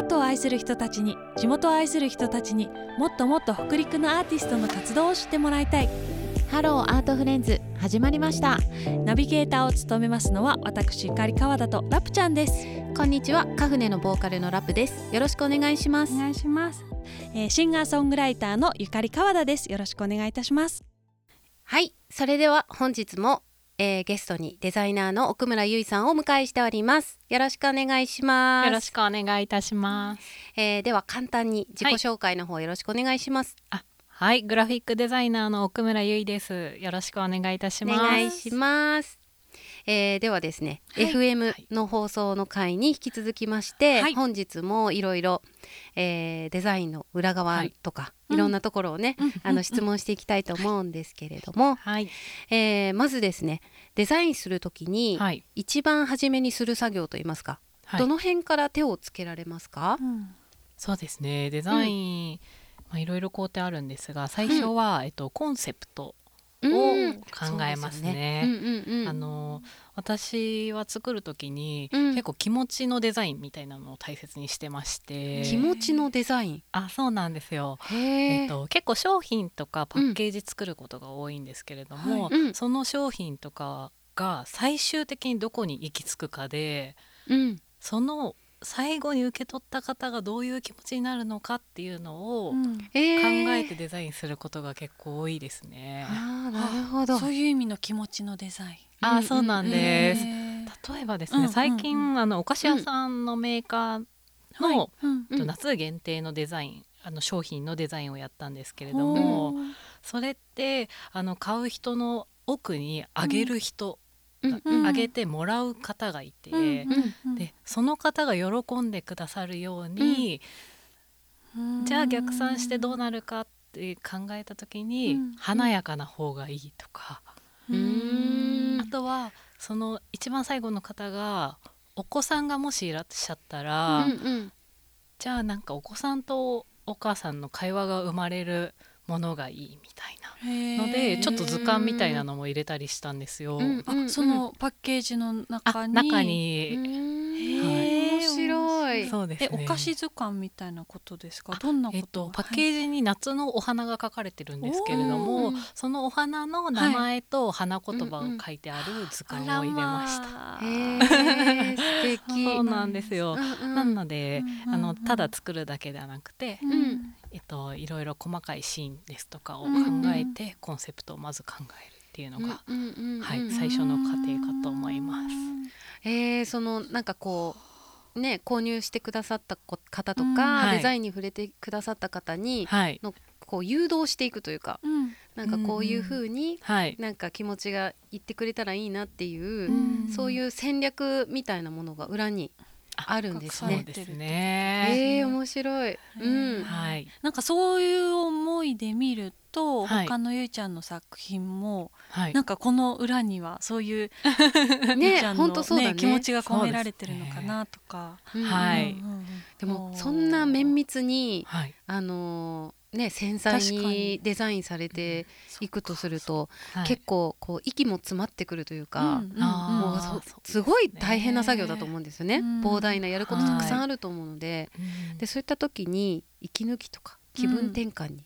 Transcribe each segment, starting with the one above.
アートを愛する人たちに地元を愛する人たちにもっともっと北陸のアーティストの活動を知ってもらいたい。ハローアートフレンズ始まりました。ナビゲーターを務めますのは私ゆかり川田とラプちゃんです。こんにちはカフネのボーカルのラプです。よろしくお願いします。お願いします、えーシンガーソングライターのゆかり川田です。よろしくお願いいたします。はいそれでは本日も、えーゲストにデザイナーの奥村ゆいさんをお迎えしておりますよろしくお願いしますよろしくお願いいたします。えーでは簡単に自己紹介の方よろしくお願いします、はい、グラフィックデザイナーの奥村ゆいです。よろしくお願いいたしおます。願いしますえーではですね、はい。FM の放送の回に引き続きまして、はい。本日もいろいろえーデザインの裏側とか、いい、ろんなところをね、あの質問していきたいと思うんですけれども、はい、えーまずですねデザインするときに、はい、一番初めにする作業といいますか、はい。どの辺から手をつけられますか、そうですね。デザイン、まあいろいろ工程あるんですが、最初は、えっとコンセプトうん。考えますね。あの私は作る時に、うん。結構気持ちのデザインみたいなのを大切にしてまして、気持ちのデザイン？あ、そうなんですよ。えっと、結構商品とかパッケージ作ることが多いんですけれども、はいうん。その商品とかが最終的にどこに行き着くかでうん。その最後に受け取った方がどういう気持ちになるのかっていうのを考えてデザインすることが結構多いですね。あーなるほど。そういう意味の気持ちのデザイン。あそうなんです。へー。例えばですね、うんうんうん。最近あのお菓子屋さんのメーカーの、はい。うんうん。夏限定のデザインあの商品のデザインをやったんですけれども、それってあの買う人の奥にあげる人、あげてもらう方がいて、うんうんうんでその方が喜んでくださるように、うん。じゃあ逆算してどうなるかって考えた時に、うん。華やかな方がいいとか、うーん。あとはその一番最後の方がお子さんがもしいらっしゃったら、うんうん。じゃあなんかお子さんとお母さんの会話が生まれるものがいいみたいなのでちょっと図鑑みたいなのも入れたりしたんですよ。うんあそのパッケージの中あに？中うに、はい面白い。そうですね。えお菓子図鑑みたいなことですか？どんなこと？えっと、パッケージに夏のお花が書かれてるんですけれども、そのお花の名前と花言葉を書いてある図あ鑑を入れました。たへー素敵。そうなんですよ。うんうんなので、うん。あのただ作るだけではなくて、んえっといろいろ細かいシーンですとかを考えて、コンセプトをまず考えるっていうのが、うんうんうんうんはい最初の過程かと思います。えーそのなんかこうね購入してくださったこ方とか、うんはい。デザインに触れてくださった方に、はい。のこう誘導していくというかうん。なんかこういう風に、はい。なんか気持ちが言ってくれたらいいなっていう、うん。そういう戦略みたいなものが裏にあるんですね。そうですね。えー、面白い。うん。はい。なんかそういう思いで見ると、はい他のゆいちゃんの作品もはいなんかこの裏にはそういう ゆいねちゃんの、本当そうだね気持ちが込められてるのかなとか。うんはいうんうんうんでもそんな綿密にはい。あのーね繊細にに。デザインされていくとすると、はい。結構こう息も詰まってくるというか。うんうんうん。もうすごい大変な作業だと思うんですよね、うん。膨大なやることたくさんあると思うので,、うん。でそういった時に息抜きとか気分転換に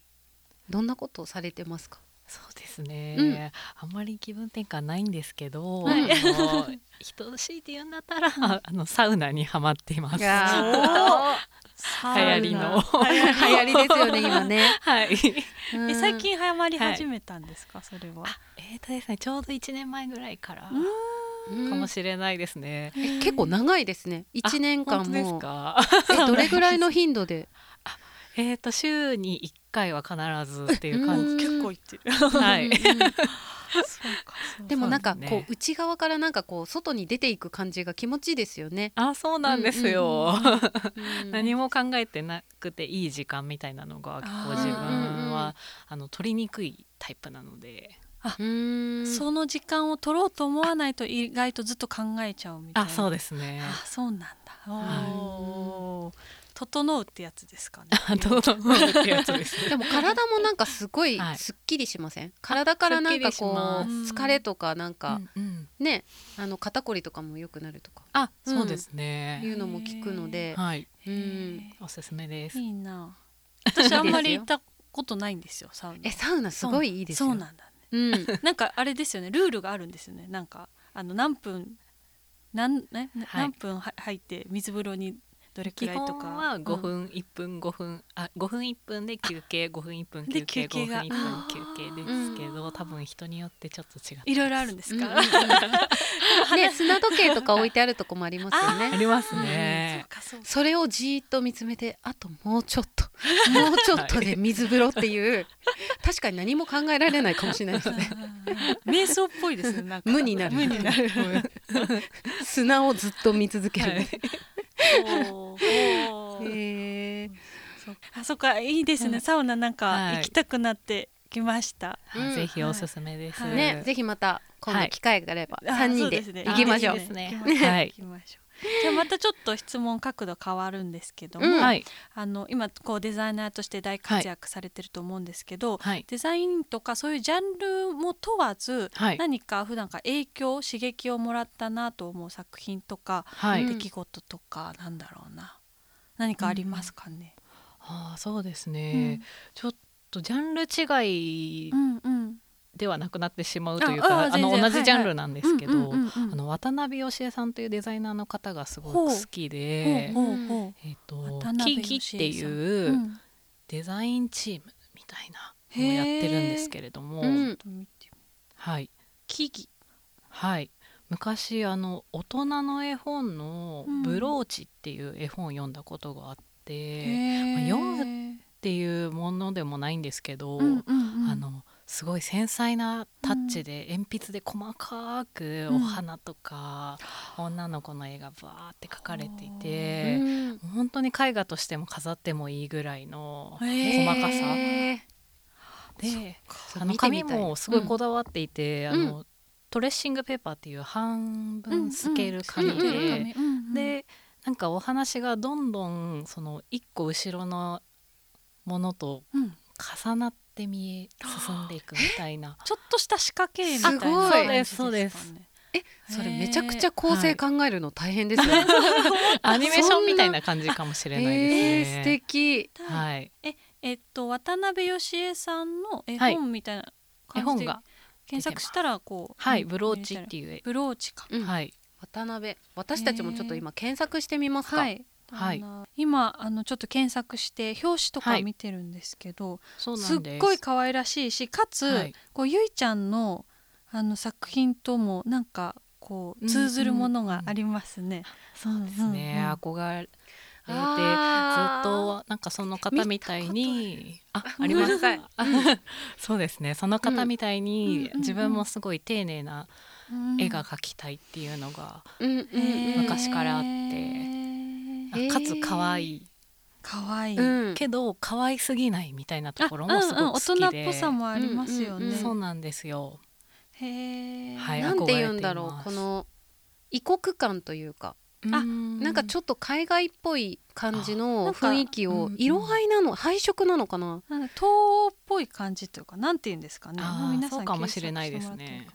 どんなことをされてますか、そうですね、うん。あんまり気分転換ないんですけど、はい。あの人しいて言うんだったら、あのサウナにはまっています。流行りの流行りですよね今ね、はい。うんえ最近早まり始めたんですか、それは？えーとですね、ちょうど1年前ぐらいからうんかもしれないですね。え結構長いですね1年間あ本当ですもか？えどれぐらいの頻度で？えっと週に1回は必ずっていう感じ。結構いってる。はい。でもなんかこう内側からなんかこう外に出ていく感じが気持ちいいですよね。あ、そうなんですよ。うん何も考えてなくていい時間みたいなのが結構自分はあの取りにくいタイプなので。うんその時間を取ろうと思わないと意外とずっと考えちゃうみたいな。あ、そうですね。あ、そうなんだ。はい整うってやつですかね。整うってやつですでも体もなんかすごいはい。すっきりしません、体からなんかこうす疲れとかなんか、うんうん。ねあの肩こりとかも良くなるとか。あうん。そうですね、いうのも聞くので、はい。うん。おすすめです。いいな。私あんまり行ったことないんですよサウナ。えサウナすごいいいですよ。そうなんだね。うん。なんかあれですよね。ルールがあるんですよね。なんかあの何分何,、ねはい。何分は入って水風呂にどれく基らいとか？本は5うん。分、1分5分あ5分1分で休憩5分1分で休憩5分休憩が。1分休憩ですけど、多分人によってちょっと違っていろいろあるんですか、うんうんうんね 砂時計とか置いてあるとこもありますよあねりますね、うかそれをじーっと見つめてあともうちょっと もうちょっとで水風呂っていう。確かに何も考えられないかもしれないですね。瞑想っぽいですねなんか。無になる。無になる。砂をずっと見続ける、はいへー。そうあそっかいいですね、うん。サウナなんかはい。行きたくなってきました、うん。ぜひおすすめです、はい。ねぜひまた今度機会があればあ三人でそうすね。行きましょう。いいですね行きましょうはい。行きましょう じゃあまたちょっと質問角度変わるんですけども、うん。はい。あの今こうデザイナーとして大活躍されてると思うんですけど、はい。デザインとかそういうジャンルも問わず、はい。何か普段から影響刺激をもらったなと思う作品とか、出来事とかなんだろうな。何かありますかね、ああそうですうん。ね、ちょっとジャンル違いうんうんではなくなってしまうというあかあの同じジャンルなんですけど、渡辺義恵さんというデザイナーの方がすごく好きで、キキっていううん。デザインチームみたいなのをやってるんですけれども、はい。木々はい。昔あの大人の絵本のうん「ブローチ」っていう絵本を読んだことがあって、まあ読むっていうものでもないんですけど、うんうんうん。あのすごい繊細なタッチで鉛筆で細かくお花とか、女の子の絵がバーって描かれていて、うん。本当に絵画としても飾ってもいいぐらいの細かさ。へでーあの紙もすごいこだわっていて、ん。あのトレッシングペーパーっていう半分透ける紙で、でなんかお話がどんどんその一個後ろのものとうん。重なって見え進んでいくみたいな。ちょっとした仕掛けみたいな。すごい。感じかねそうです。それめちゃくちゃ構成考えるの大変ですよね、アニメーションみたいな感じかもしれないですね。素敵。はい、えっと渡辺義恵さんの絵はい本みたいな絵感じで本が検索したらこうはい、うんブローチっていう絵、ブローチか。うん。はい、渡辺。私たちもちょっと今検索してみますか、はいはい。今あのちょっと検索して表紙とかはい。見てるんですけど、そうすっなんです。ごい可愛らしいしかつ、はい。こうゆいちゃんのあの作品ともなんかこう通ずるものがありますね。そうですね、うんうん憧れてずっとなんかその方みたいにあありごます。そうですね。その方みたいにうん。自分もすごい丁寧なうん。絵が描きたいっていうのが、昔からあって。へーかつ可愛い。可愛い、うん。けど可愛すぎないみたいなところあもすごくうん。うん好きで、大人っぽさもありますよね。うんうんそうなんですよ。へえ。はいなんて言うんだろうこの異国感というか。あななんかちょっと海外っぽい感じあの雰囲気をうんうん。色合いなの配色なのかな？なんか東っぽい感じというかなんて言うんですかね。あ皆さんそうかもしれないですね。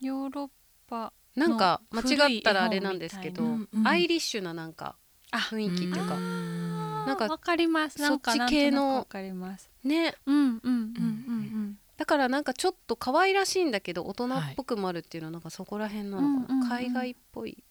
ヨーロッパなんかの間違ったらあれなんですけど古い絵本みたいなアイリッシュななんかあ雰囲気っていうかんなんかわかります。そっち系のわかります。ねうんうんうんうんうん。だからなんかちょっと可愛らしいんだけど大人っぽくもあるっていうのはなんかそこら辺なのかうんうんうんな海外っぽい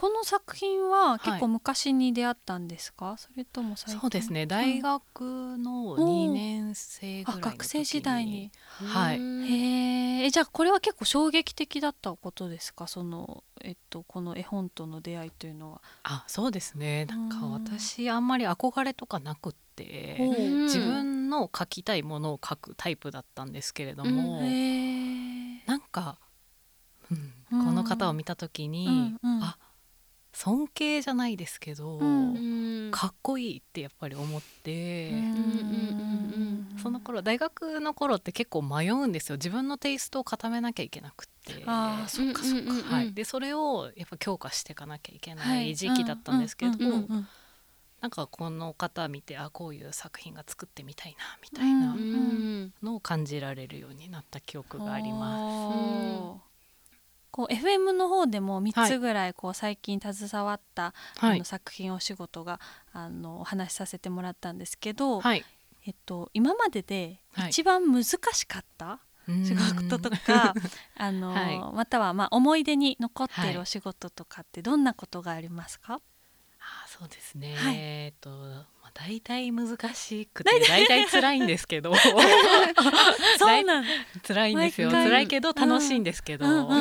この作品ははい。結構昔に出会ったんですか、それとも最近？そうですね。大学の2年生ぐらいの時に。あ学生時代に。はい。うんへー。えじゃあこれは結構衝撃的だったことですか？そのえっとこの絵本との出会いというのは。あそうですね。なんかうん私あんまり憧れとかなくって自分の描きたいものを描くタイプだったんですけれども、へー。なんか、うんうん。この方を見た時に、うんうん。あ尊敬じゃないですけど、うん。うん。かっこいいってやっぱり思って、うん。その頃大学の頃って結構迷うんですよ。自分のテイストを固めなきゃいけなくって。あーそっかそっか、うんうんうん。はい、でそれをやっぱ強化していかなきゃいけなはい時期だったんですけど、うんうんなんかこの方見てあこういう作品が作ってみたいなみたいなうんのを感じられるようになった記憶があります。こう FM の方でも3つぐらいこう最近携わった、はい。あの作品お仕事があのお話しさせてもらったんですけど、はい、えっと、今までではい。一番難しかった仕事とか、あのはい。またはまあ思い出に残っていはい。るお仕事とかってどんなことがありますか、あそうですね、はい。えっと、まあ、大体難しくて大体。辛いんですけど。そうなんだ。辛いんですよ。辛いけど楽しいんですけど、うんう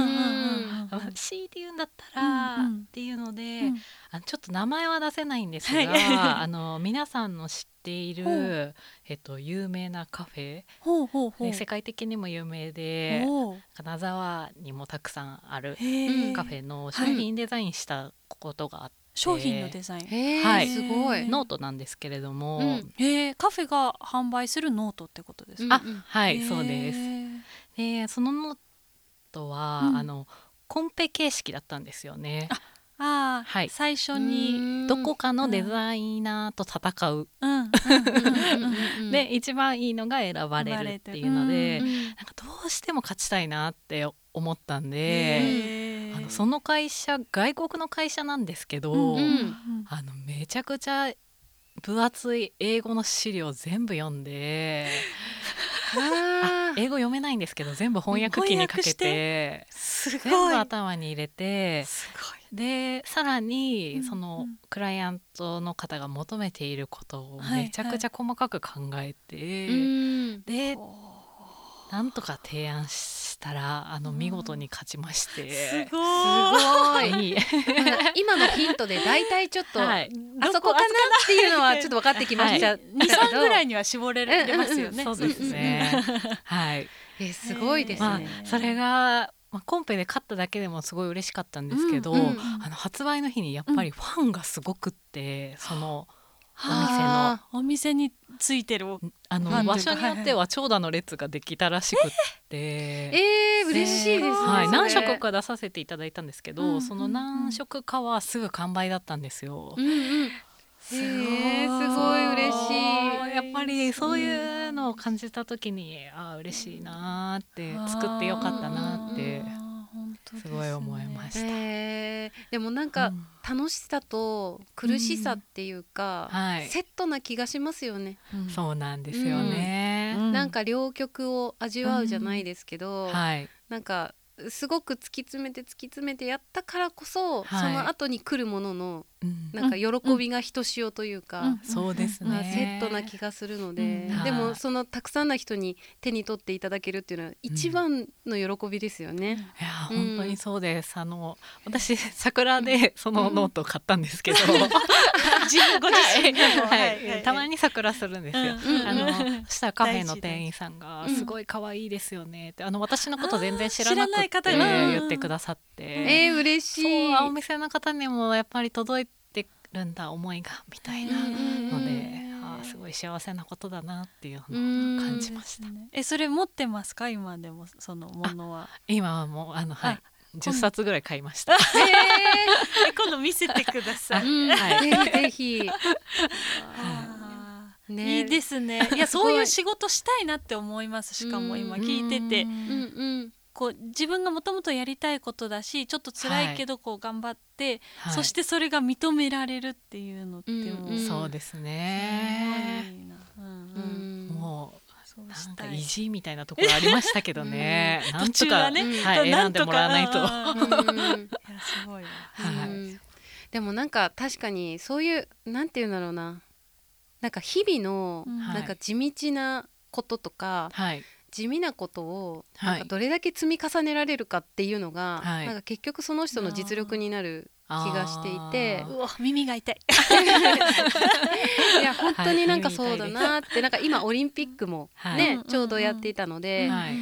いて言うんだったら、うんうん。っていうので、うん。あのちょっと名前は出せないんですが、はい。あの皆さんの知っている、えっと、有名なカフェ、ほうほうほう。ね世界的にも有名で金沢にもたくさんあるカフェの商品デザインしたことがあって、商品のデザイン。へえ、はい。すごい。ノートなんですけれども、うん。へー。カフェが販売するノートってことですか、あはいそうです。すでそのノートは、うん。あのコンペ形式だったんですよね。あー、はい。最初にどこかのデザイナーと戦う、うん。うん。うん。うん。うん。で一番いいのが選ばれるっていうので、なんかどうしても勝ちたいなって思ったんで、へーあのその会社外国の会社なんですけど、うんうん。うんあのめちゃくちゃ分厚い英語の資料全部読んで 英語読めないんですけど全部翻訳機にかけて全部頭に入れてすでさらうんにそのうんクライアントの方が求めていることをはいめちゃくちゃ細かく考えて、うん。でごいなんとか提案したらあの見事に勝ちまして。すすごい今のヒントで大体ちょっと、はいあそこかなっていうのはちょっと分かってきました。はい二三ぐらいには絞れれますよね。そうですね。はい。えすごいですまあね。それが、まあ、コンペで勝っただけでもすごい嬉しかったんですけど、うんうんあの発売の日にやっぱりファンがすごくって、そのあお店についてるおあの場所によっては長蛇の列ができたらしくって。えー、嬉しいですね。はい、何色。か出させていただいたんですけど、うんその何色かはすぐ完売だったんですよ。うんうん。すごい嬉しいやっぱりそういうのを感じた時にああ嬉しいなーって作ってよかったなってすすごい思いました。えー、でもなんかうん楽しさと苦しさっていうか、はいセットな気がしますよね。うんそうなんですよね。うんなんか両極を味わうじゃないですけど、はい。なんかすごく突き詰めて突き詰めてやったからこそ、はい。その後に来るもののうん。なんか喜びがひとしおというか、うん。そうですまあ、ね。セットな気がするので、うん。でもはい。そのたくさんの人に手に取っていただけるっていうのは一番の喜びですよね。いやうん。本当にそうです。あの私桜でそのノートを買ったんですけど、自分ご自身。はい。はい。はい。たまに桜するんですよ。うん。あのそしたらカフェの店員さんがうん。すごい可愛いですよねってあの私のこと全然知らなくいて方が言ってくださって、えー、嬉しい。そうお店の方にもやっぱり届いてるんだ思いがみたいなので、うんあーすごい幸せなことだなっていううんのを感じました。えそれ持ってますか？今でもそのものは。今はもうあのはいあ10冊ぐらい買いました。ええ今度見せてください。ぜひぜひ。ねいいですね。いやそういう仕事したいなって思います。しかも今聞いててう、うんうんこう自分がもともとやりたいことだし、ちょっと辛いけどこう頑張って、はい。そしてそれが認められるっていうのってもう、うんそうですね。うんううんん。もうそうなんしたい。か意地みたいなところありましたけどね。なんとか、途中はねはい、選んでもらわないと。すごい。わ。はい。うん。でもなんか確かにそういうなんて言うんだろうな。なんか日々のなんか地道なこととか、はい。地味なことをはいなんかどれだけ積み重ねられるかっていうのが、はい。なんか結局その人の実力になる気がしていて。うわ耳が痛い。いや本当になんかそうだなって、なんか今オリンピックもはい。ね、うんちょうどやっていたので、はい。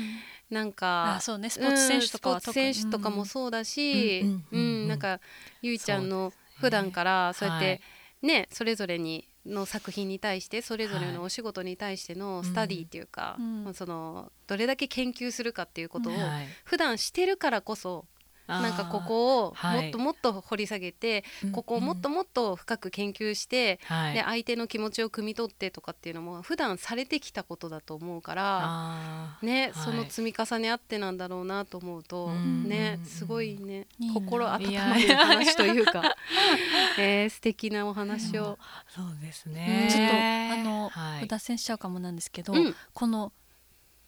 なんかあそうね。スポーツ選手とかはうんスポーツ選手とかもそうだし、うんううんうん。うんんなんかゆいちゃんの普段からそうやっはていね、それぞれにの作品に対してそれぞれのお仕事に対してのスタディっていうか、うん。まあそのどれだけ研究するかっていうことをはい。普段してるからこそなんかここをもっともっと掘り下げて、はい、ここをもっともっと深く研究して、うん、で相手の気持ちを汲み取ってとかっていうのも普段されてきたことだと思うからね、その積み重ねあってなんだろうなと思うと、ねすごいね心温まる話というか、えー、素敵なお話を。そうですね。ちょっとあの、はい、脱線しちゃうかもなんですけど、うん、この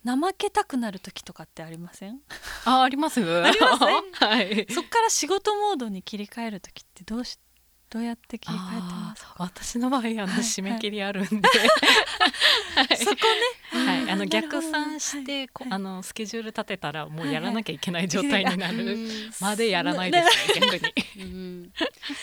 怠けたくなる時とかってありません？ああります？あります はい、そっから仕事モードに切り替える時ってどうしどうやって切り替えてます。か。私の場合あの締め切りあるんで、はい、そこね、はい、あの逆算して、はい、あのスケジュール立てたらもうやらなきゃいけない状態になる。までやらないです、ね、逆に、うん、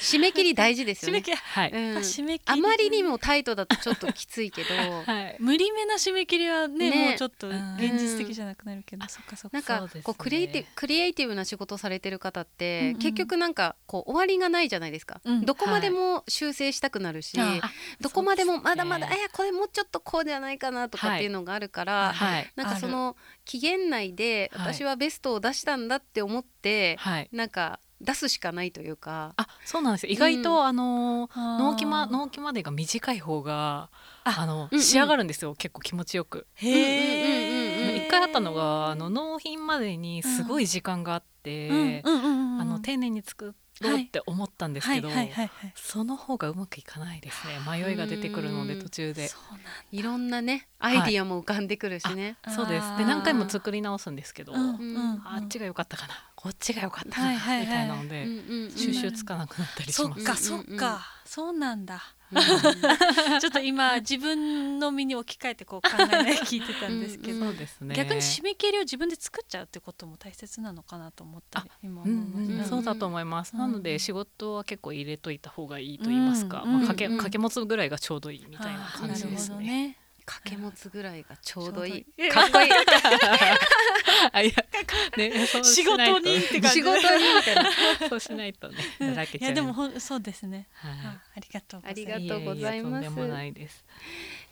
締め切り大事ですよね。はい、うん、締め切りあまりにもタイトだとちょっときついけど、はい、無理めな締め切りはね、ね、もうちょっと現実的じゃなくなるけど、あそっかそっか。なんかこうクリエイティブクリエイティブな仕事されてる方って、結局なんかこう終わりがないじゃないですか、どこまでも修正したくなるし、はい、どこまでもまだまだ、ね、えこれもうちょっとこうじゃないかなとかっていうのがあるから、はい、なんかその期限内で私はベストを出したんだって思って、はい、なんか出すしかないというか。あそうなんですよ。意外と、うん、あの納期ま納期までが短い方があの、うんうん、仕上がるんですよ。結構気持ちよく。一回あったのがあの納品までにすごい時間があって、あの丁寧に作ってろうって思ったんですけど、その方がうまくいかないですね。迷いが出てくるので途中で。いろんなねアイディアも浮かんでくるしね、はい、そうです。で何回も作り直すんですけど、あっちが良かったかなこっちが良かったかな、みたいなので、収集つかなくなったりします、そっかそっか、そうなんだちょっと今自分の身に置き換えてこう考えない聞いてたんですけど。ね、逆に締め切りを自分で作っちゃうってことも大切なのかなと思ったり今思いました、うんうん、そうだと思います、なので仕事は結構入れといた方がいいと言いますか、まあ、掛け掛け持つぐらいがちょうどいいみたいな感じですね。掛け持つぐらいがちょうどいい。かっこいい。あいや、ね、仕事にって感じ。仕事にみたいな。そうしないとね、いやでもほそうですね。はい、ありがとうありがとうございます。もないです。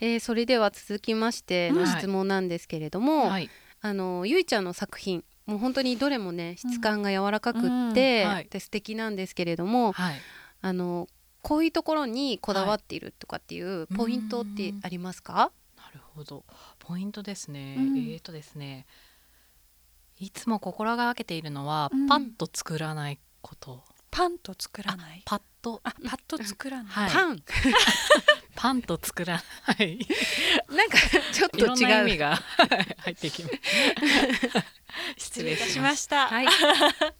えー、それでは続きましての質問なんですけれども、はい、あのゆいちゃんの作品。もう本当にどれもね質感が柔らかくって、うんはい、で素敵なんですけれども、はい、あのこういうところにこだわっているとかっていうポイントってありますか？るほど。ポイントですね、うん、えーとですね。いつも心がけているのは、うん、パッと作らないこと。パンと作らない？パッと。あパッと作らない、はい、パン パンと作らない。なんかちょっと違う。意味が入ってきます。失礼しました。はい、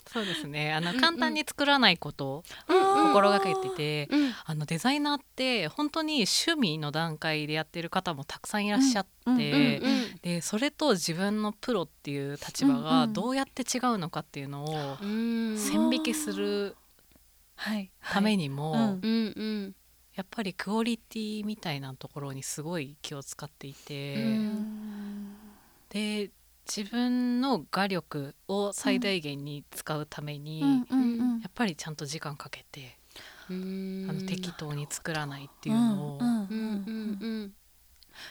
そうですね。あの簡単に作らないことを心がけてて、うん。うん、あのデザイナーって本当に趣味の段階でやってる方もたくさんいらっしゃって、でそれと自分のプロっていう立場がどうやって違うのかっていうのを線引きするためにも。やっぱりクオリティみたいなところにすごい気を使っていて。で自分の画力を最大限に使うために、やっぱりちゃんと時間かけて、あの適当に作らないっていうのを。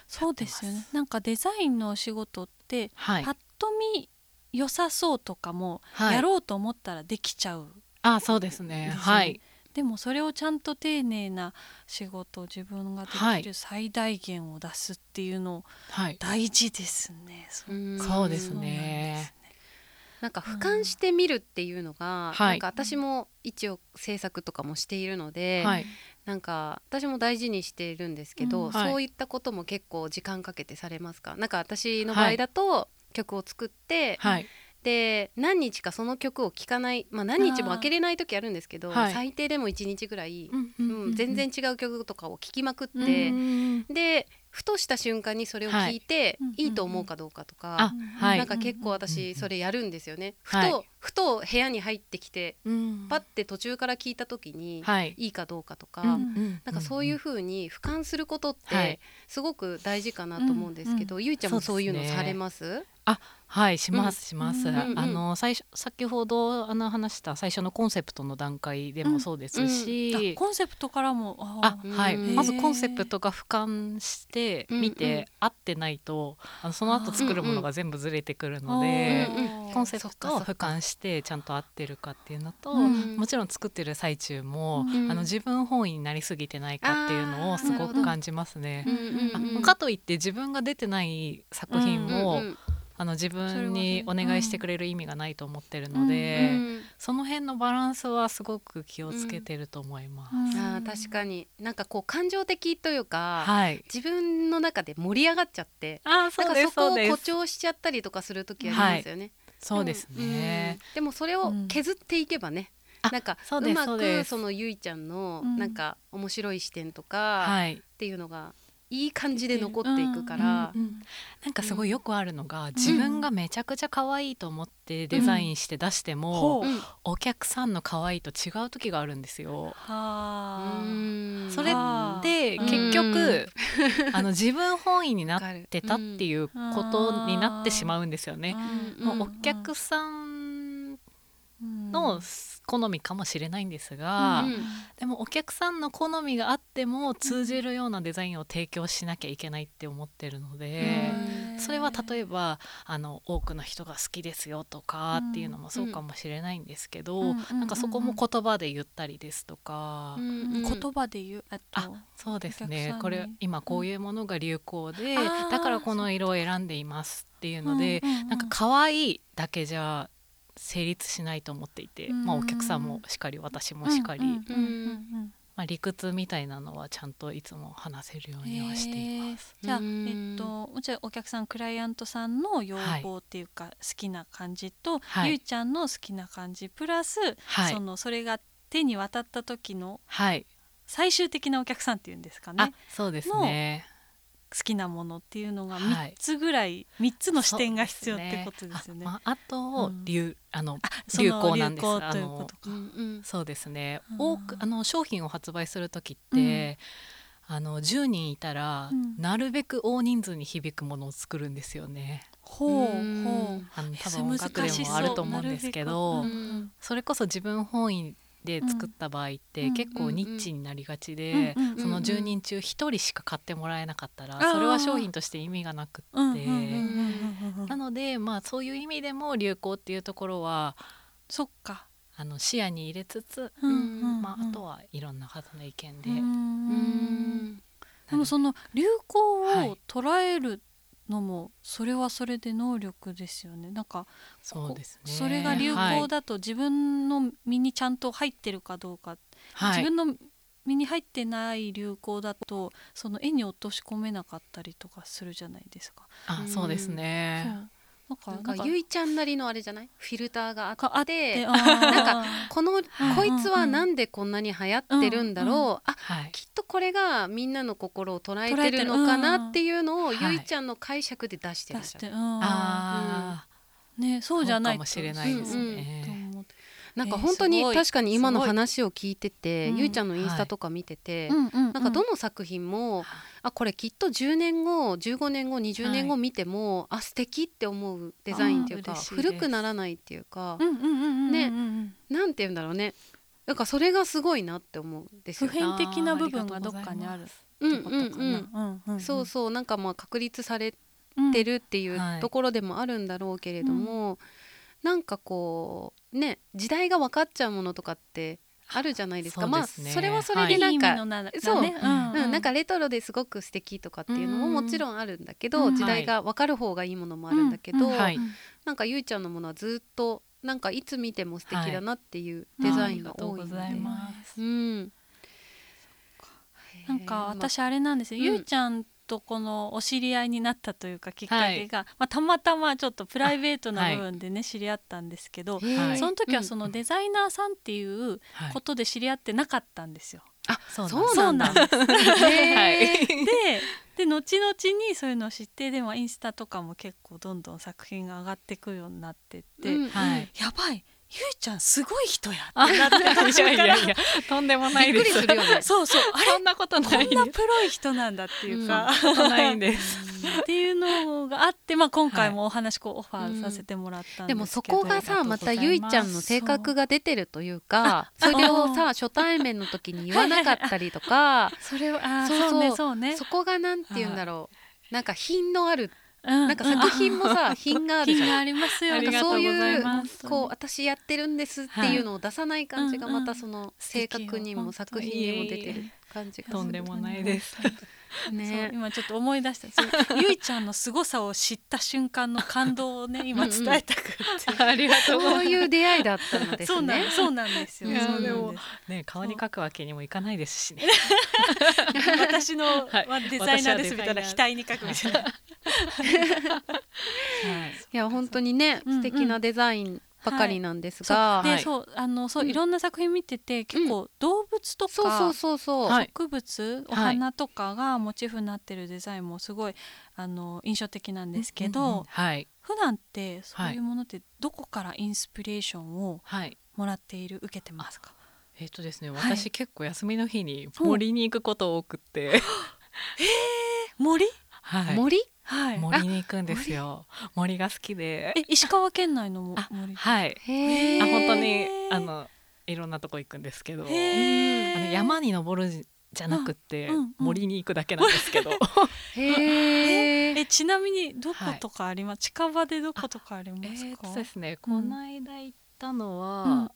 そうですよね。なんかデザインのお仕事って、はい、パッと見良さそうとかも、やろうと思ったらできちゃう、あそうですね。はいでもそれをちゃんと丁寧な仕事自分ができる最大限を出すっていうの大事ですね。はい、そうですね。なんか俯瞰してみるっていうのが、うん、なんか私も一応制作とかもしているので、はい、なんか私も大事にしているんですけど、うん。はい、そういったことも結構時間かけてされますか？なんか私の場合だと曲を作って、はい、で何日かその曲を聴かない、まあ、何日も開けれない時あるんですけど、はい、最低でも1日ぐらい、うん、全然違う曲とかを聴きまくって、でふとした瞬間にそれを聞いて、はい、いいと思うかどうかとか、はい、なんか結構私それやるんですよね。ふと、ふと部屋に入ってきて、パッて途中から聞いた時にい。いかどうかとか、なんかそういうふうに俯瞰することってすごく大事かなと思うんですけど、ゆいちゃんもそういうのされます？あはいしますします、うん、あの最初先ほどあの話した最初のコンセプトの段階でもそうですし、うん。うん、コンセプトからも。あはい。まずコンセプトが俯瞰して見て、合ってないとあのその後作るものが全部ずれてくるので、コンセプトを俯瞰してちゃんと合ってるかっていうのと、もちろん作ってる最中も、あの自分本位になりすぎてないかっていうのをすごく感じますね。かといって自分が出てない作品も、あの自分にお願いしてくれる意味がないと思ってるので、うん、その辺のバランスはすごく気をつけてると思います。うん、あ確かに。なんかこう感情的というか、はい、自分の中で盛り上がっちゃってあそうですそこを誇張しちゃったりとかする時ありますよね。はい、そうですね、でもそれを削っていけばね、なんかうまくそのゆいちゃんのなんか面白い視点とかっていうのがいい感じで残っていくから、うんうん、なんかすごいよくあるのが、自分がめちゃくちゃ可愛いと思ってデザインして出しても、うん、お客さんの可愛いと違う時があるんですよ。それって結局、あの自分本位になってたっていうことになってしまうんですよね。もうお客さんの好みかもしれないんですが、うん、でもお客さんの好みがあっても通じるようなデザインを提供しなきゃいけないって思ってるので、それは例えばあの多くの人が好きですよとかっていうのもそうかもしれないんですけど、うん、なんかそこも言葉で言ったりですとか、うんうん、言葉で言うあそうですね。これ今こういうものが流行で、だからこの色を選んでいますっていうので、うんうんうん、なんか可愛いだけじゃ成立しないと思っていて、まあ、お客さんもしっかり私もしっかり、まあ、理屈みたいなのはちゃんといつも話せるようにはしています。じゃあ、えっと、じゃお客さんクライアントさんの要望っていうか、好きな感じと、はい、ゆいちゃんの好きな感じプラス、はい、そのそれが手に渡った時の最終的なお客さんっていうんですかね。そうですね好きなものっていうのが3つぐらい、はい、3つの視点が必要ってことですよね。あまあ、あと、流、うん、あの流行なんです。あの、そうですね、多くあの商品を発売する時って、うん、あの10人いたら、うん、なるべく大人数に響くものを作るんですよね。ほうほう。あの多分音楽でもあると思うんですけどそれこそ自分本位で作った場合って結構ニッチになりがちでその10人中1人しか買ってもらえなかったらそれは商品として意味がなくって。なのでまあそういう意味でも流行っていうところはそっか。あの視野に入れつつ、まあ、あとはいろんな方の意見で。でもその流行を捉えるのもそれはそれで能力ですよね。なんかそうです、ね、それが流行だと自分の身にちゃんと入ってるかどうか、はい、自分の身に入ってない流行だとその絵に落とし込めなかったりとかするじゃないですか。あそうですね、なんかゆいちゃんなりのあれじゃない？フィルターがあってなんかこの、こいつはなんでこんなに流行ってるんだろう、うんうん、あ、はい、きっとこれがみんなの心を捉えてるのかなっていうのを、ゆいちゃんの解釈で出してらっしゃる。あねそうじゃないかもしれないですね。うんうんなんか本当に確かに今の話を聞いてて、ゆいちゃんのインスタとか見てて、なんかどの作品もあ。これきっと10年後15年後20年後見ても、はい、あ素敵って思うデザインっていうか古くならないっていうかねなんて言うんだろうね。なんかそれがすごいなって思うんですよ。普遍的な部分がどっかにあるってことかな。そうそうなんかまあ確立されてるっていうところでもあるんだろうけれども、うん、なん。かこうね時代が分かっちゃうものとかってあるじゃないですか。すね、まあそれはそれでなんか、はい、そう、ね、うん、うん、なんかレトロですごく素敵とかっていうのももちろんあるんだけど、うん、時代が分かる方がいいものもあるんだけど、はい、なんかゆいちゃんのものはずっとなんかいつ見ても素敵だなっていうデザインが多いので、はい、うん、なんか私あれなんですよ、ゆいちゃんとこのお知り合いになったというかきっかけが、はい、まあ、たまたまちょっとプライベートな部分でね、はい、知り合ったんですけど、はい、その時はそのデザイナーさんっていうことで知り合ってなかったんですよ。あそうなんです。でで後々にそういうのを知ってでもインスタとかも結構どんどん作品が上がってくるようになってって、うん、やばいゆいちゃんすごい人やってなって途中からいやとんでもないです。ね、そうそう。あれ？そんなことないこんなプロい人なんだっていうか、うん、ないんです。っていうのがあって、まあ今回もお話こうオファーさせてもらったんですけど、うん、でもそこがさまたゆいちゃんの性格が出てるというか、それをさ初対面の時に言わなかったりとか、それはそうそう。そうね。そこがなんて言うんだろう、なんか品のあるなんか作品もさ、品があるじゃん。ありますよ。なんかそういうこう私やってるんですっていうのを出さない感じがまたその性格にも作品にも出てる感じがとんでもないです。ね、今ちょっと思い出した。ゆいちゃんの凄さを知った瞬間の感動をね 今伝えたくて。ありがとうそういう出会いだったのですね。そうなんですよ。そうでもね顔に書くわけにもいかないですしね。私の、はい、デザイナーですみたいな。額に書くみたいな、はい、いや本当にね素敵なデザインばかりなんですが、はい、でそうあのそう、いろんな作品見てて結構動物とか、植物、お花とかがモチーフになってるデザインもすごいあの印象的なんですけど、はい、普段ってそういうものってどこからインスピレーションをもらっている、受けてますか？えっ、とですね私、結構休みの日に森に行くこと多くて。えー、森？はい、森？はい、森に行くんですよ。森が好きで。え、石川県内の森？はい。あ、本当に、あの、いろんなとこ行くんですけど。あの山に登るじゃなくて、森に行くだけなんですけど。へ え。ちなみに、どことかあります？近場でどことかありますか？そうですね。この間行ったのは、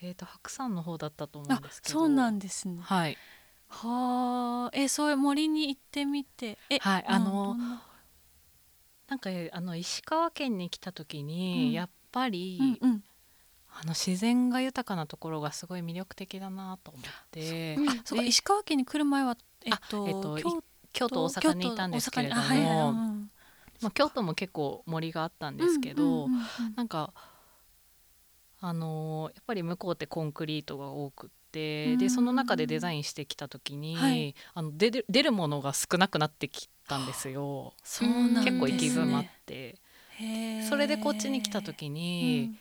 えっと、白山の方だったと思うんですけど。そうなんですね。はい。はあ、え、そういう森に行ってみて。え、はい、あの。なんかあの石川県に来た時に、うん、やっぱり、うんうん、あの自然が豊かなところがすごい魅力的だなと思って、うん、そうか石川県に来る前は、えっと、えっと、京都大阪にいたんですけれども、はいまあ、京都も結構森があったんですけど、うんうんうんうん、なんかあのー、やっぱり向こうってコンクリートが多くてでその中でデザインしてきた時に、はい、あの出る出るものが少なくなってきたんですよ。そうなん、ね、結構行き詰まって。それでこっちに来た時に、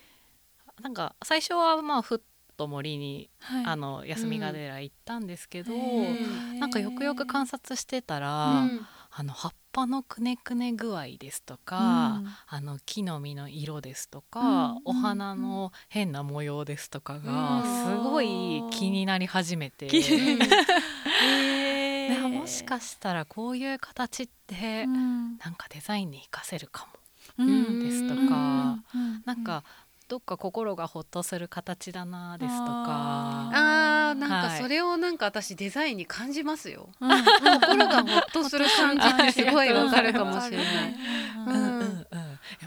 うん、なんか最初はまあふっと森に、はい、あの休みがてら行ったんですけど、うん、なんかよくよく観察してたら、うん、あの葉っぱのくねくね具合ですとか、うん、あの木の実の色ですとか、お花の変な模様ですとかがすごい気になり始めて。もしかしたらこういう形ってなんかデザインに活かせるかも、ですとか、なんかどっか心がほっとする形だなですとか。あー。なんかそれをなんか私デザインに感じますよ、うん、心がほっとする感じって すごいわかるかもしれない。うん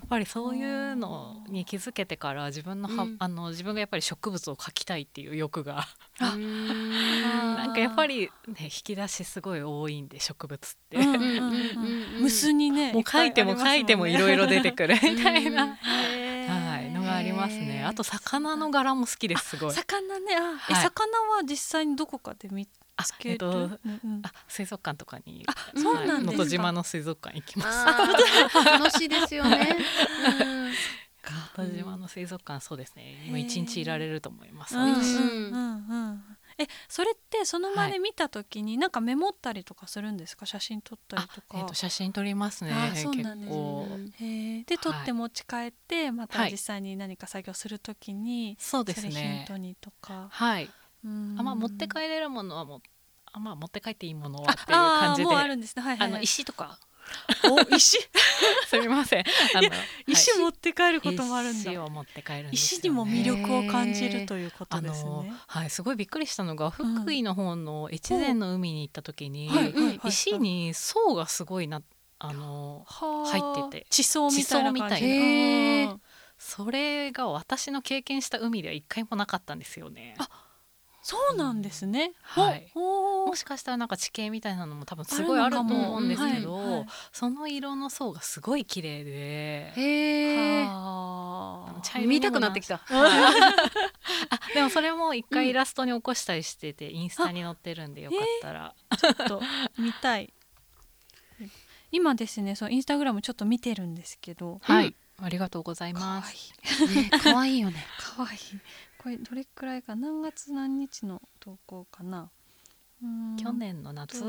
っぱりそういうのに気づけてから自分のは、うん、あの自分がやっぱり植物を描きたいっていう欲が。なんかやっぱり、ね、引き出しすごい多いんで植物って。無数にねもう描いても描いてもいろいろ出てくる。みたいな。はいのがありますね。あと魚の柄も好きですすごい。魚ね。あ、はい、魚は実際にどこかで見あ、えっと、うんあ水族館とかにあそうなんですか？島の水族館行きます。楽しいですよね、能登島の水族館そうですね。もう一日いられると思います、うんうんうん。えそれってその場で見た時になんかメモったりとかするんですか？写真撮ったりとか、えー、と写真撮りますね。そうなんですね。で撮って持ち帰ってまた実際に何か作業する時に、そうですねヒントにとか。はいあまあ持って帰れるものはもあまあ持って帰っていいものはっていう感じで。あるんですね、はいはい、あの石とか。お石？すみません。あの石持って帰ることもあるんだ。石を持って帰る、ね、石にも魅力を感じるということですね。はいすごいびっくりしたのが、福井の方の越前の海に行った時に、石に層がすごいなあの入ってて。地層みたいな。感じそれが私の経験した海では一回もなかったんですよね。あそうなんですね、はい、もしかしたらなんか地形みたいなのも多分すごいあると思うんですけど、はいはい、その色の層がすごい綺麗で。へえ見たくなってきた、あでもそれも一回イラストに起こしたりしてて、うん、インスタに載ってるんでよかったら、ちょっと。見たい。今ですねそのインスタグラムちょっと見てるんですけど、はい、ありがとうございます。可愛いいよね。可愛いこれどれくらいか何月何日の投稿かな？去年の夏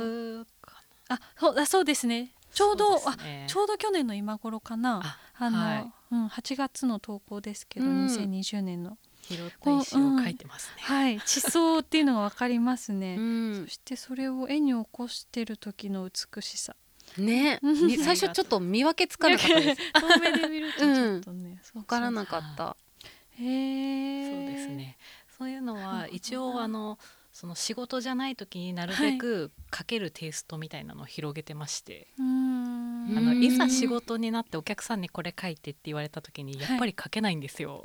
かな。あ、そうあそうですね。ちょうど、ね、あちょうど去年の今頃かな。あの、はい、うん8月の投稿ですけど、うん、2020年の。拾った石を描いてますね、うん、はい。地層っていうのがわかりますね、うん、そしてそれを絵に起こしてる時の美しさ。ね。最初ちょっと見分けつかなかったです。遠目で見るとちょっとね、わ、からなかったへえそうですね。そういうのは一応あのその仕事じゃない時になるべくかけるテイストみたいなのを広げてまして、はい、あのいざ仕事になってお客さんにこれ書いてって言われた時にやっぱり書けないんですよ。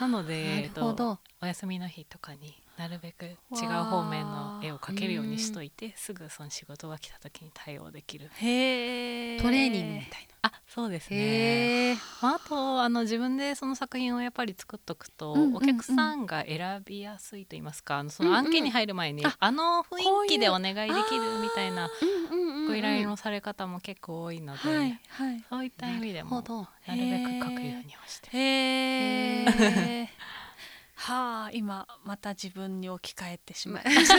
なので、えっと、お休みの日とかになるべく違う方面の絵を描けるようにしといてすぐその仕事が来た時に対応できるへトレーニングみたいな。あそうですね、まあ、あとあの自分でその作品をやっぱり作っとくと、お客さんが選びやすいと言いますかあのその案件に入る前に、あの雰囲気でお願いできるみたいなご依頼のされ方も結構多いので、はいはい、そういった意味でもなるべく書くようにはして。へー はあ今また自分に置き換えてしまいました。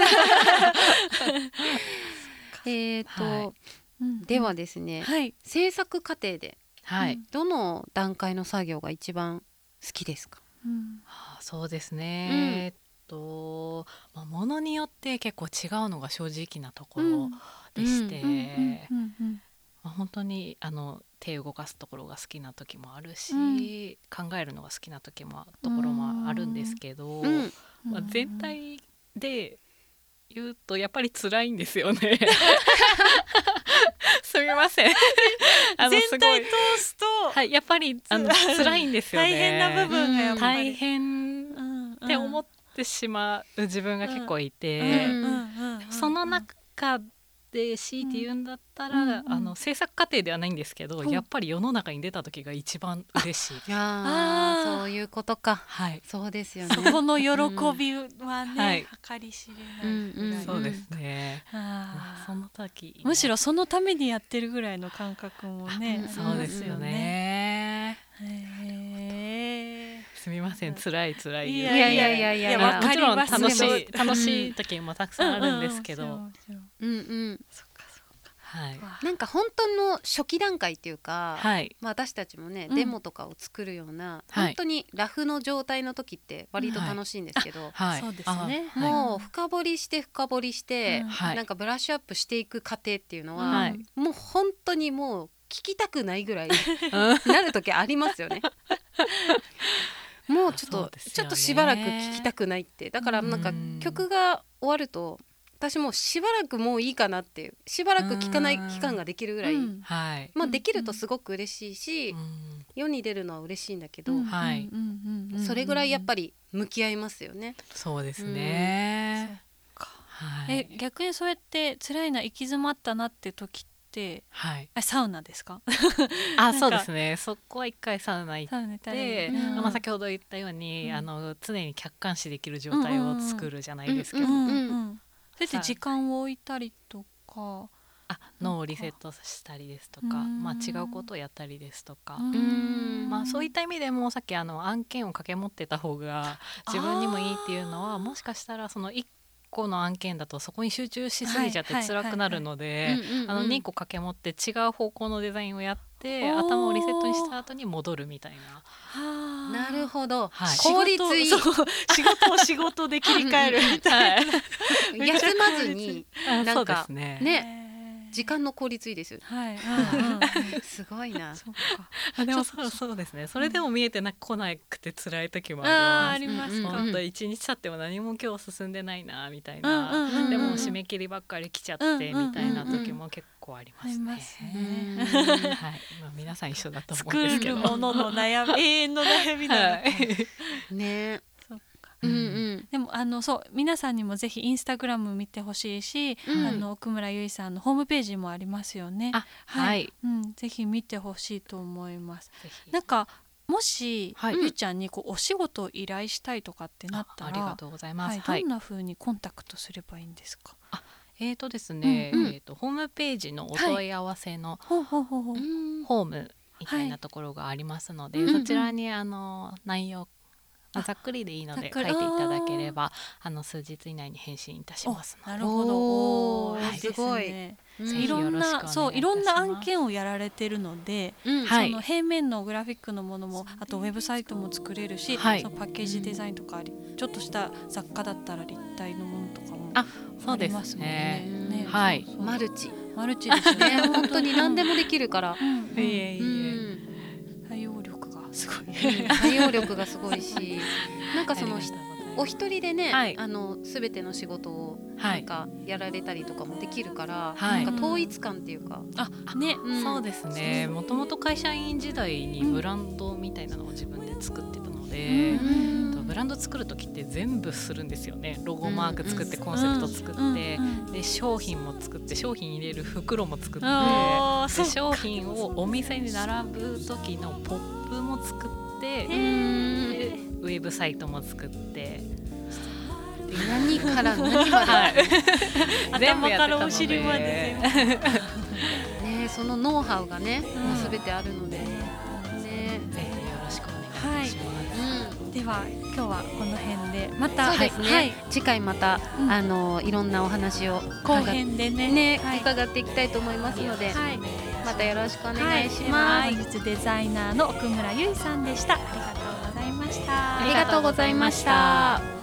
えっと、はい、ではですね、はい、制作過程で、はい、どの段階の作業が一番好きですか、うん。はあ、そうですね、うん、えっと、まあ、ものによって結構違うのが正直なところでして。まあ、本当にあの手を動かすところが好きな時もあるし、うん、考えるのが好きな時もところもあるんですけど、うん、まあ、全体で言うとやっぱり辛いんですよね。すみません。全体通すと、はい、やっぱりあの辛いんですよね。大変な部分がやっぱり。大変って思ってしまう自分が結構いて、その中で強いて言うんだったら、うん、あの制作過程ではないんですけど、うん、やっぱり世の中に出た時が一番嬉しい。ああそういうことか。はい。そうですよね。そこの喜びはね、はい、計り知れないそうですね。あその時むしろそのためにやってるぐらいの感覚もね。そうですよね。すみません。辛い辛い。いやいやいやいや。もちろん楽しい楽しい時もたくさんあるんですけど。うんうん。そっかそっか。はい。なんか本当の初期段階っていうか、はい、まあ私たちもね、デモとかを作るような、本当にラフの状態の時って割と楽しいんですけど、はい。そうですね。もう深掘りして深掘りして、なんかブラッシュアップしていく過程っていうのは、もう本当にもう聞きたくないぐらいなる時ありますよね。もうちょっと、ね、ちょっとしばらく聞きたくないって。だからなんか曲が終わると私もしばらくもういいかなっていうしばらく聞かない期間ができるぐらい、まあ、できるとすごく嬉しいし、世に出るのは嬉しいんだけど、それぐらいやっぱり向き合いますよね。そうですね、はい、え逆にそうやって辛いな行き詰まったなって時、はい、あサウナですか？あそうですね。そこは一回サウナ行って、うん、まあ、先ほど言ったように、うん、あの常に客観視できる状態を作るじゃないですけど、それで時間を置いたりとかあ脳をリセットしたりですとか、まあ、違うことをやったりですとか。まあ、そういった意味でもさっきあの案件を掛け持ってた方が自分にもいいっていうのはもしかしたらその1個の案件だとそこに集中しすぎちゃって辛くなるので2個掛け持って違う方向のデザインをやって頭をリセットにした後に戻るみたいな。なるほど、はい、効率いい。仕事を仕事で切り替えるみたいな、休まずになんかね。ね時間の効率いいですよ。はい。すごいな。そうか。あでもそうそうですね。それでも見えてな来なくて辛い時もあります。あります本当一日経っても何も今日進んでないなみたいな。でも締め切りばっかり来ちゃってみたいな時も結構ありますね。はい。まあ皆さん一緒だと思うんですけど。作るものの悩み永遠の悩みだ。ね。うんうん、でもあのそう皆さんにもぜひインスタグラム見てほしいし、うん、あの奥村ゆいさんのホームページもありますよね。はい、はい、うん、ぜひ見てほしいと思います。なんかもし、はい、ゆいちゃんにこうお仕事を依頼したいとかってなったらありがとうございます、はい、どんな風にコンタクトすればいいんですか？あえーとですね、うんうん、えーとホームページのお問い合わせの、はい、ホームみたいなところがありますので、はい、そちらにあの内容まあ、ざっくりでいいので書いていただければあの数日以内に返信いたします。なるほど、はい、すごい、いろん。なそういろんな案件をやられてるので、うん、その平面のグラフィックのものもあとウェブサイトも作れるし、はい、そのパッケージデザインとかちょっとした雑貨だったら立体のものとかもありますもんね。ね。ね。はい、マルチ。マルチですね。本当に何でもできるから。うん、いえいえすごい。対応力がすごいし なんかそのお一人でね、はい、あの全ての仕事をなんかやられたりとかもできるから、はい、なんか統一感っていうか、あね、うん、そうですね。もともと会社員時代にブランドみたいなのを自分で作ってたので、うんブランド作る時って全部するんですよね。ロゴマーク作ってコンセプト作って、で商品も作って商品入れる袋も作ってで商品をお店に並ぶ時のポップも作ってウェブサイトも作って。何から何まで、はい、全部からお尻まで。ねそのノウハウがね、うん、全てあるので、ね、ぜひよろしくお願いします、はい。うん、では今日はこの辺で。またそうですね、はい、次回また、うん、あのいろんなお話を後編でね。ね、はい、伺っていきたいと思いますので、はい、またよろしくお願いします、本日デザイナーの奥村由衣さんでした。ありがとうございました。ありがとうございました